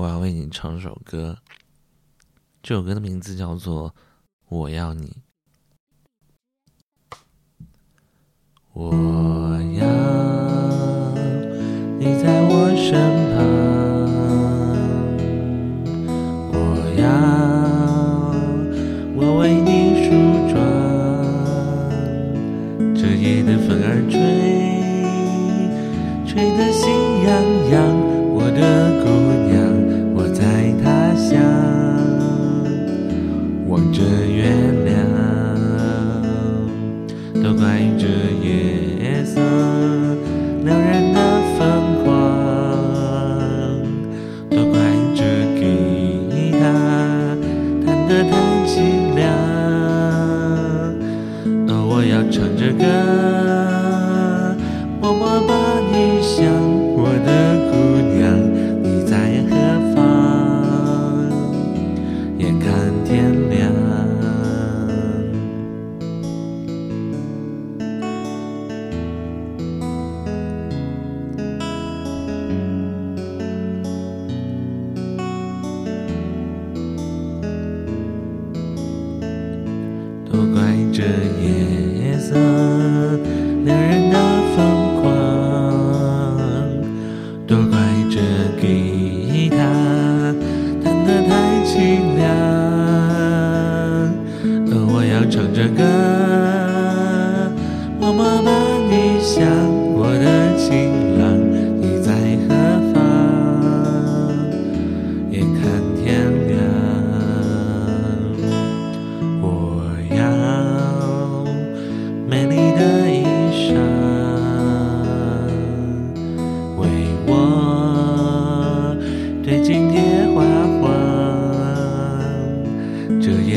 我要为你唱首歌。这首歌的名字叫做《我要你》。我要你在我身旁，我要我为你梳妆，这夜的风儿吹，吹得都怪这夜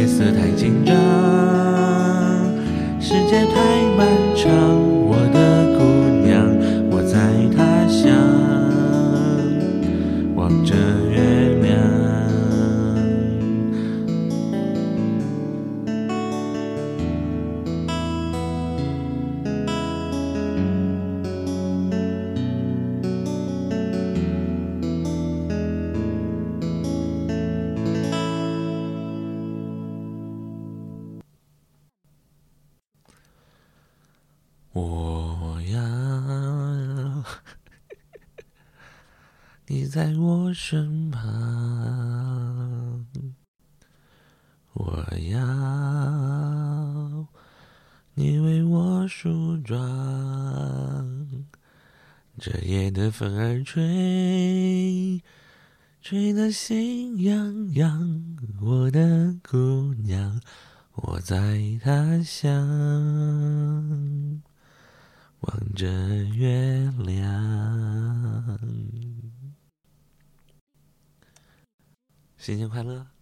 夜色太紧张，我要你在我身旁，我要你为我梳妆。这夜的风儿吹，吹得心痒痒。我的姑娘，我在他乡。望着月亮，新年快乐！